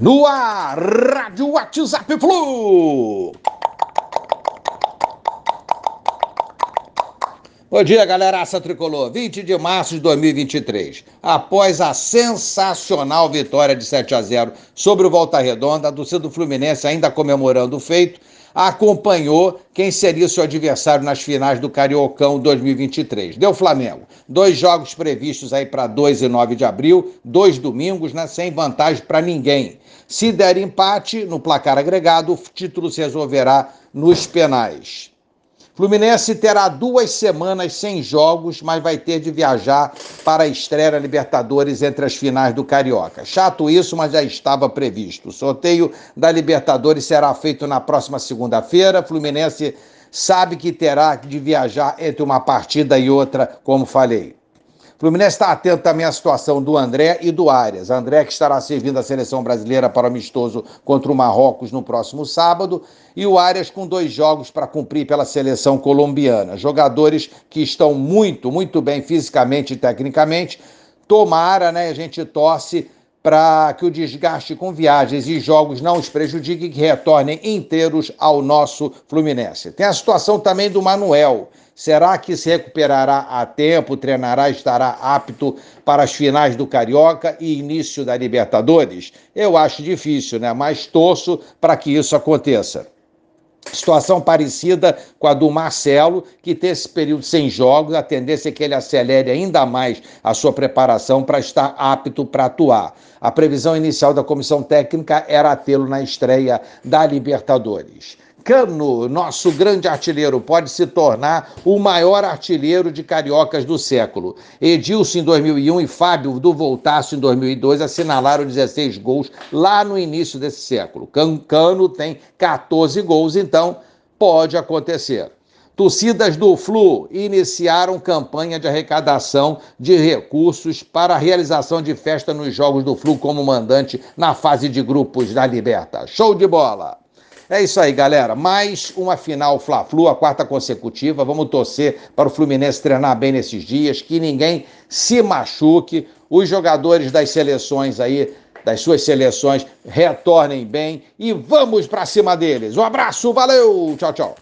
No ar, Rádio WhatsApp Flu. Bom dia, galera. Aça Tricolor. 20 de março de 2023. Após a sensacional vitória de 7 a 0 sobre o Volta Redonda, a torcida do Fluminense ainda comemorando o feito, acompanhou quem seria seu adversário nas finais do Cariocão 2023. Deu Flamengo. Dois jogos previstos aí para 2 e 9 de abril, dois domingos, né, sem vantagem para ninguém. Se der empate no placar agregado, o título se resolverá nos penais. Fluminense terá duas semanas sem jogos, mas vai ter de viajar para a estreia Libertadores entre as finais do Carioca. Chato isso, mas já estava previsto. O sorteio da Libertadores será feito na próxima segunda-feira. Fluminense sabe que terá de viajar entre uma partida e outra, como falei. Fluminense está atento também à situação do André e do Arias. André que estará servindo a seleção brasileira para o amistoso contra o Marrocos no próximo sábado e o Arias com dois jogos para cumprir pela seleção colombiana. Jogadores que estão muito, muito bem fisicamente e tecnicamente. Tomara, né? A gente torce para que o desgaste com viagens e jogos não os prejudique e que retornem inteiros ao nosso Fluminense. Tem a situação também do Manuel. Será que se recuperará a tempo, treinará, estará apto para as finais do Carioca e início da Libertadores? Eu acho difícil, né? Mas torço para que isso aconteça. Situação parecida com a do Marcelo, que tem esse período sem jogos, a tendência é que ele acelere ainda mais a sua preparação para estar apto para atuar. A previsão inicial da comissão técnica era tê-lo na estreia da Libertadores. Cano, nosso grande artilheiro, pode se tornar o maior artilheiro de cariocas do século. Edilson em 2001 e Fábio do Voltaço em 2002 assinalaram 16 gols lá no início desse século. Cano tem 14 gols, então pode acontecer. Torcidas do Flu iniciaram campanha de arrecadação de recursos para a realização de festa nos Jogos do Flu como mandante na fase de grupos da Liberta. Show de bola! É isso aí, galera. Mais uma final Fla-Flu, a quarta consecutiva. Vamos torcer para o Fluminense treinar bem nesses dias, que ninguém se machuque. Os jogadores das seleções aí, das suas seleções, retornem bem e vamos para cima deles. Um abraço, valeu, tchau, tchau.